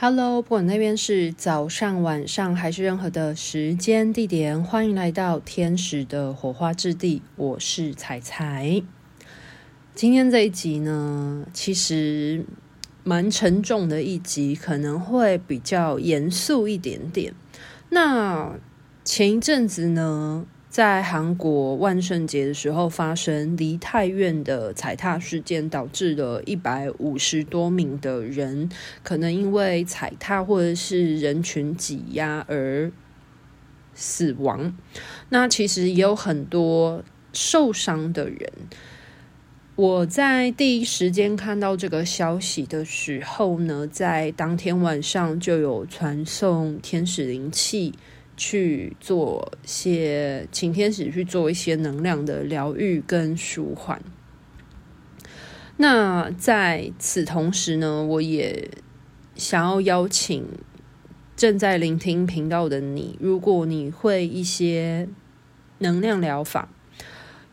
Hello，不管那边是早上、晚上还是任何的时间地点，欢迎来到天使的火花之地。我是彩彩。今天这一集呢，其实蛮沉重的一集，可能会比较严肃一点点。那前一阵子呢，在韩国万圣节的时候发生梨泰院的踩踏事件，导致了一百五十多名的人可能因为踩踏或者是人群挤压而死亡。那其实也有很多受伤的人。我在第一时间看到这个消息的时候呢，在当天晚上就有传送天使灵气。去做些请天使去做一些能量的疗愈跟舒缓。那在此同时呢，我也想要邀请正在聆听频道的你，如果你会一些能量疗法，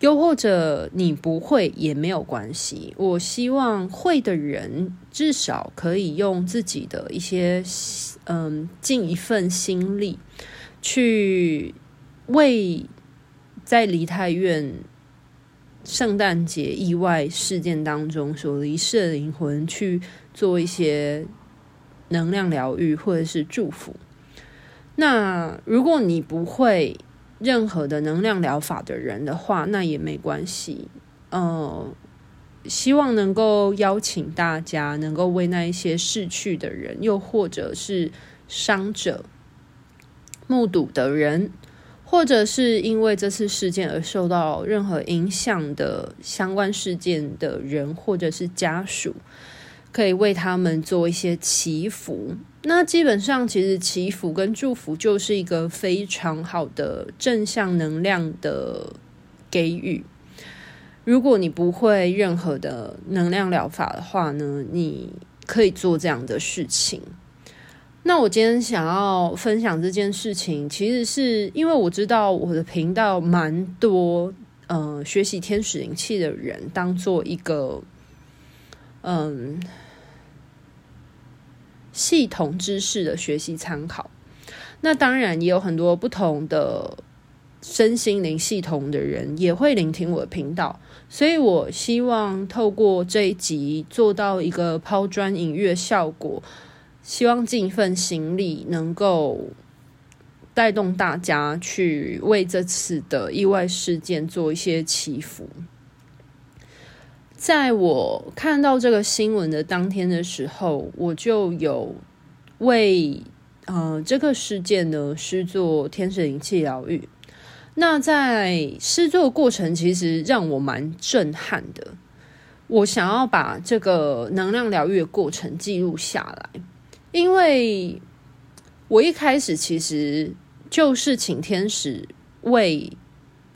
又或者你不会也没有关系。我希望会的人至少可以用自己的一些嗯，尽一份心力。去为在梨泰院圣诞节意外事件当中所离世的灵魂去做一些能量疗愈或者是祝福。那如果你不会任何的能量疗法的人的话，那也没关系。呃，希望能够邀请大家能够为那一些逝去的人，又或者是伤者。目睹的人，或者是因为这次事件而受到任何影响的相关事件的人，或者是家属，可以为他们做一些祈福。那基本上，其实祈福跟祝福就是一个非常好的正向能量的给予。如果你不会任何的能量疗法的话呢，你可以做这样的事情。那我今天想要分享这件事情，其实是因为我知道我的频道蛮多，呃，学习天使灵气的人当做一个，嗯，系统知识的学习参考。那当然也有很多不同的身心灵系统的人也会聆听我的频道，所以我希望透过这一集做到一个抛砖引玉的效果。希望尽一份心力，能够带动大家去为这次的意外事件做一些祈福。在我看到这个新闻的当天的时候，我就有为呃这个事件呢施作天使灵气疗愈。那在施作过程，其实让我蛮震撼的。我想要把这个能量疗愈的过程记录下来。因为我一开始其实就是请天使为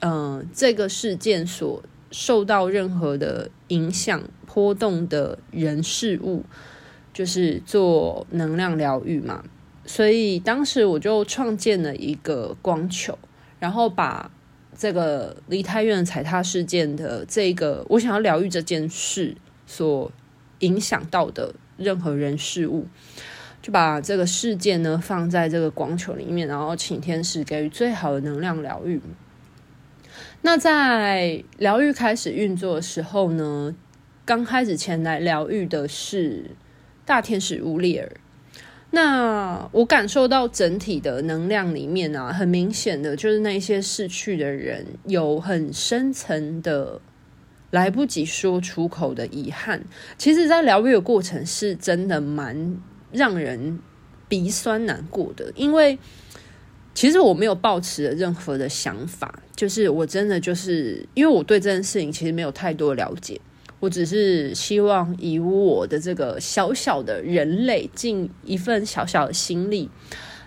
呃这个事件所受到任何的影响波动的人事物，就是做能量疗愈嘛。所以当时我就创建了一个光球，然后把这个梨泰院踩踏事件的这个我想要疗愈这件事所影响到的任何人事物。就把这个事件呢放在这个光球里面，然后请天使给予最好的能量疗愈。那在疗愈开始运作的时候呢，刚开始前来疗愈的是大天使乌列尔。那我感受到整体的能量里面啊，很明显的就是那些逝去的人有很深层的来不及说出口的遗憾。其实，在疗愈的过程是真的蛮。让人鼻酸难过的，因为其实我没有抱持任何的想法，就是我真的就是因为我对这件事情其实没有太多了解，我只是希望以我的这个小小的人类尽一份小小的心力，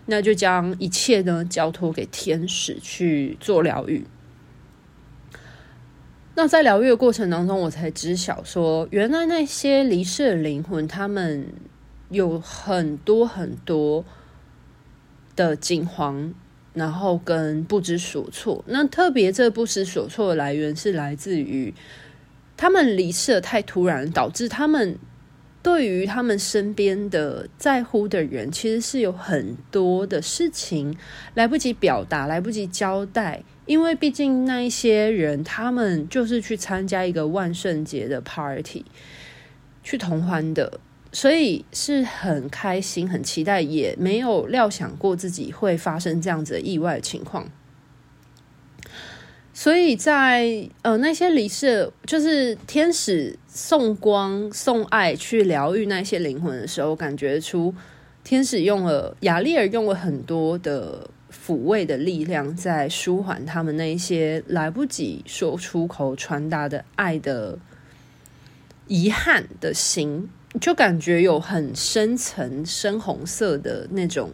那就将一切呢交托给天使去做疗愈。那在疗愈的过程当中，我才知晓说，原来那些离世的灵魂，他们。有很多很多的惊慌，然后跟不知所措。那特别这不知所措的来源是来自于他们离世的太突然，导致他们对于他们身边的在乎的人，其实是有很多的事情来不及表达，来不及交代。因为毕竟那一些人，他们就是去参加一个万圣节的 party，去同欢的，所以是很开心、很期待，也没有料想过自己会发生这样子的意外的情况。所以在呃那些离世，就是天使送光送爱去疗愈那些灵魂的时候，感觉出天使用了亚丽尔用了很多的抚慰的力量，在舒缓他们那一些来不及说出口传达的爱的遗憾的心，就感觉有很深层深红色的那种。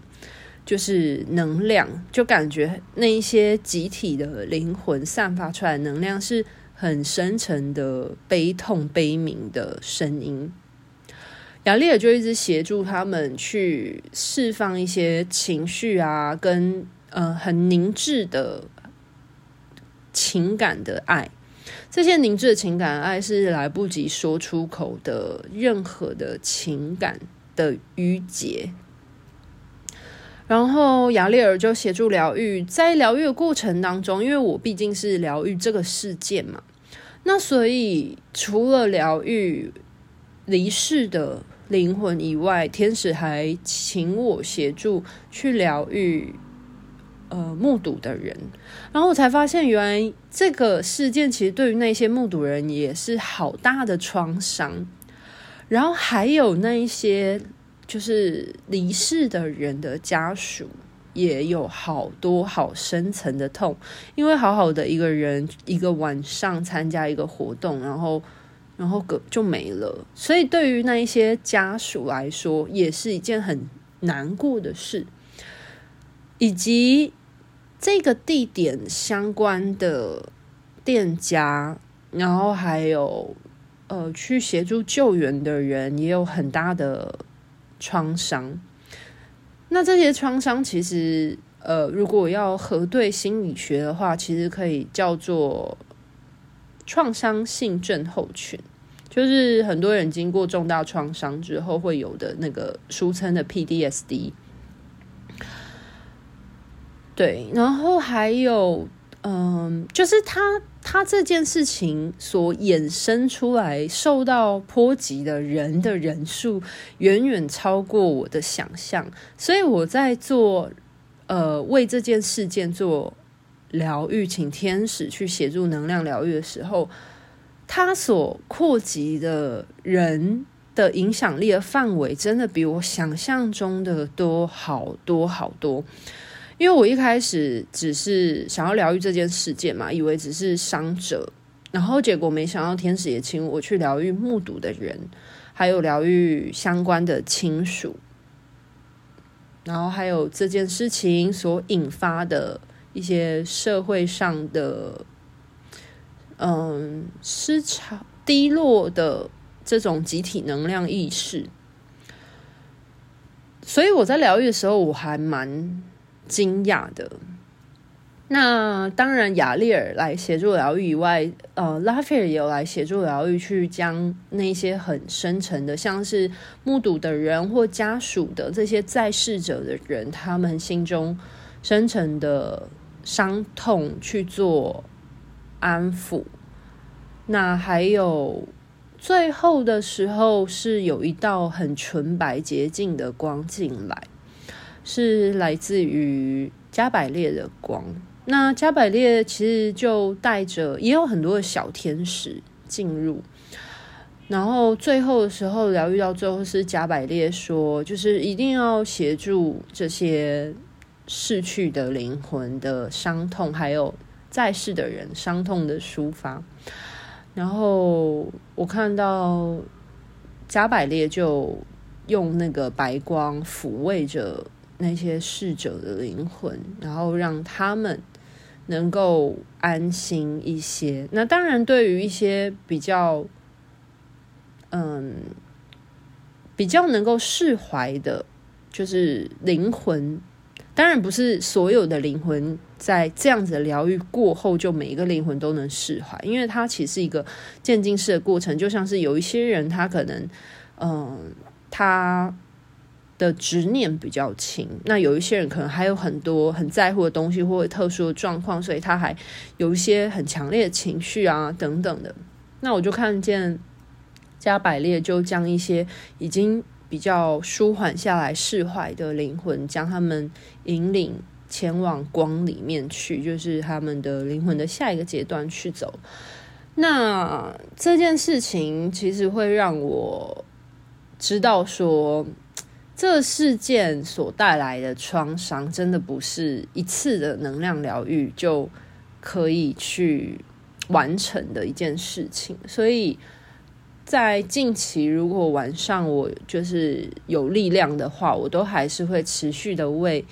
就是能量，就感觉那一些集体的灵魂散发出来的能量是很深沉的悲痛悲鸣的声音。亚利尔就一直协助他们去释放一些情绪啊，跟呃很凝滞的情感的爱。这些凝滞的情感爱是来不及说出口的任何的情感的郁结。然后亚利尔就协助疗愈，在疗愈的过程当中，因为我毕竟是疗愈这个事件嘛，那所以除了疗愈离世的灵魂以外，天使还请我协助去疗愈呃目睹的人，然后我才发现，原来这个事件其实对于那些目睹人也是好大的创伤，然后还有那一些。就是离世的人的家属也有好多好深层的痛，因为好好的一个人，一个晚上参加一个活动，然后然后个就没了，所以对于那一些家属来说，也是一件很难过的事，以及这个地点相关的店家，然后还有呃去协助救援的人，也有很大的。创伤，那这些创伤其实，呃，如果要核对心理学的话，其实可以叫做创伤性症候群，就是很多人经过重大创伤之后会有的那个俗称的 PDSD。对，然后还有，嗯，就是他。他这件事情所衍生出来受到波及的人的人数远远超过我的想象，所以我在做呃为这件事件做疗愈，请天使去协助能量疗愈的时候，他所扩及的人的影响力的范围真的比我想象中的多好多好多。因为我一开始只是想要疗愈这件事件嘛，以为只是伤者，然后结果没想到天使也请我去疗愈目睹的人，还有疗愈相关的亲属，然后还有这件事情所引发的一些社会上的，嗯，失常低落的这种集体能量意识，所以我在疗愈的时候，我还蛮。惊讶的，那当然，亚利尔来协助疗愈以外，呃，拉斐尔也有来协助疗愈，去将那些很深沉的，像是目睹的人或家属的这些在世者的人，他们心中深沉的伤痛去做安抚。那还有最后的时候，是有一道很纯白洁净的光进来。是来自于加百列的光。那加百列其实就带着，也有很多的小天使进入。然后最后的时候，疗愈到最后是加百列说，就是一定要协助这些逝去的灵魂的伤痛，还有在世的人伤痛的抒发。然后我看到加百列就用那个白光抚慰着。那些逝者的灵魂，然后让他们能够安心一些。那当然，对于一些比较，嗯，比较能够释怀的，就是灵魂。当然，不是所有的灵魂在这样子的疗愈过后，就每一个灵魂都能释怀，因为它其实一个渐进式的过程。就像是有一些人，他可能。嗯，他的执念比较轻。那有一些人可能还有很多很在乎的东西或者特殊的状况，所以他还有一些很强烈的情绪啊等等的。那我就看见加百列就将一些已经比较舒缓下来、释怀的灵魂，将他们引领前往光里面去，就是他们的灵魂的下一个阶段去走。那这件事情其实会让我知道说，这事件所带来的创伤，真的不是一次的能量疗愈就可以去完成的一件事情。所以在近期，如果晚上我就是有力量的话，我都还是会持续的为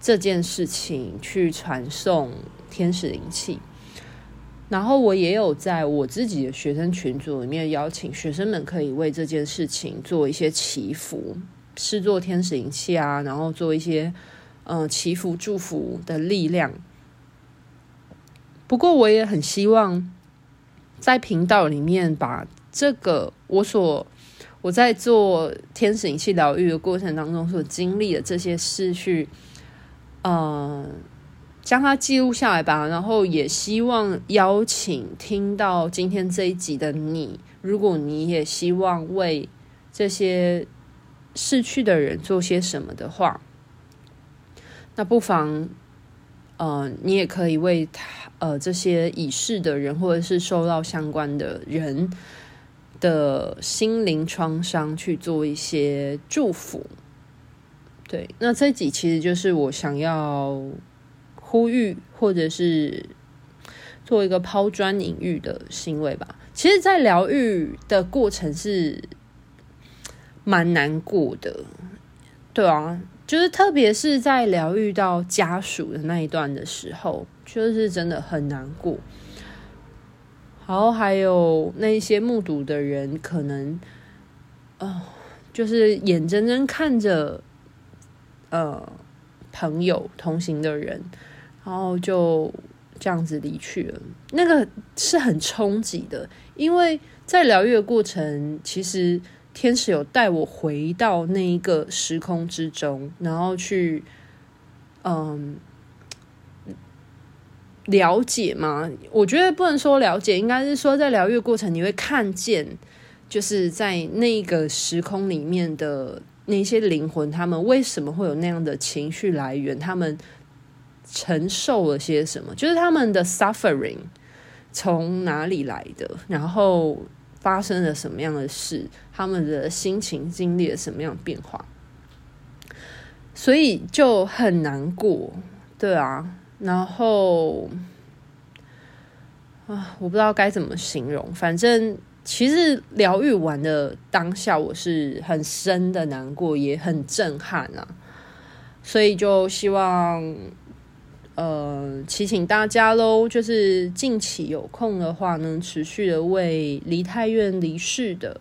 这件事情去传送天使灵气。然后我也有在我自己的学生群组里面邀请学生们可以为这件事情做一些祈福，是做天使灵气啊，然后做一些呃祈福祝福的力量。不过我也很希望在频道里面把这个我所我在做天使灵气疗愈的过程当中所经历的这些事去，嗯、将它记录下来吧，然后也希望邀请听到今天这一集的你，如果你也希望为这些逝去的人做些什么的话，那不妨，呃，你也可以为他，呃，这些已逝的人或者是受到相关的人的心灵创伤去做一些祝福。对，那这集其实就是我想要。呼吁，或者是做一个抛砖引玉的行为吧。其实，在疗愈的过程是蛮难过的，对啊，就是特别是在疗愈到家属的那一段的时候，就是真的很难过。然后还有那些目睹的人，可能，呃，就是眼睁睁看着，呃，朋友同行的人。然后就这样子离去了，那个是很冲击的，因为在疗愈的过程，其实天使有带我回到那一个时空之中，然后去嗯了解嘛。我觉得不能说了解，应该是说在疗愈过程，你会看见，就是在那个时空里面的那些灵魂，他们为什么会有那样的情绪来源，他们。承受了些什么？就是他们的 suffering 从哪里来的？然后发生了什么样的事？他们的心情经历了什么样的变化？所以就很难过，对啊。然后啊，我不知道该怎么形容。反正其实疗愈完的当下，我是很深的难过，也很震撼啊。所以就希望。呃，祈请大家喽，就是近期有空的话呢，持续的为离太院离世的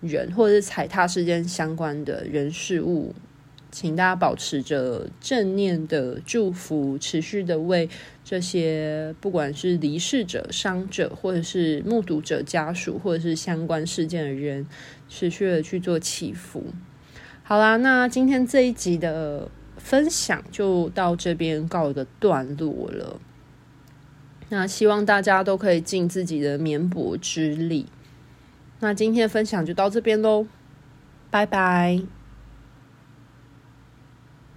人，或者是踩踏事件相关的人事物，请大家保持着正念的祝福，持续的为这些不管是离世者、伤者，或者是目睹者家属，或者是相关事件的人，持续的去做祈福。好啦，那今天这一集的。分享就到这边告一个段落了。那希望大家都可以尽自己的绵薄之力。那今天的分享就到这边喽，拜拜。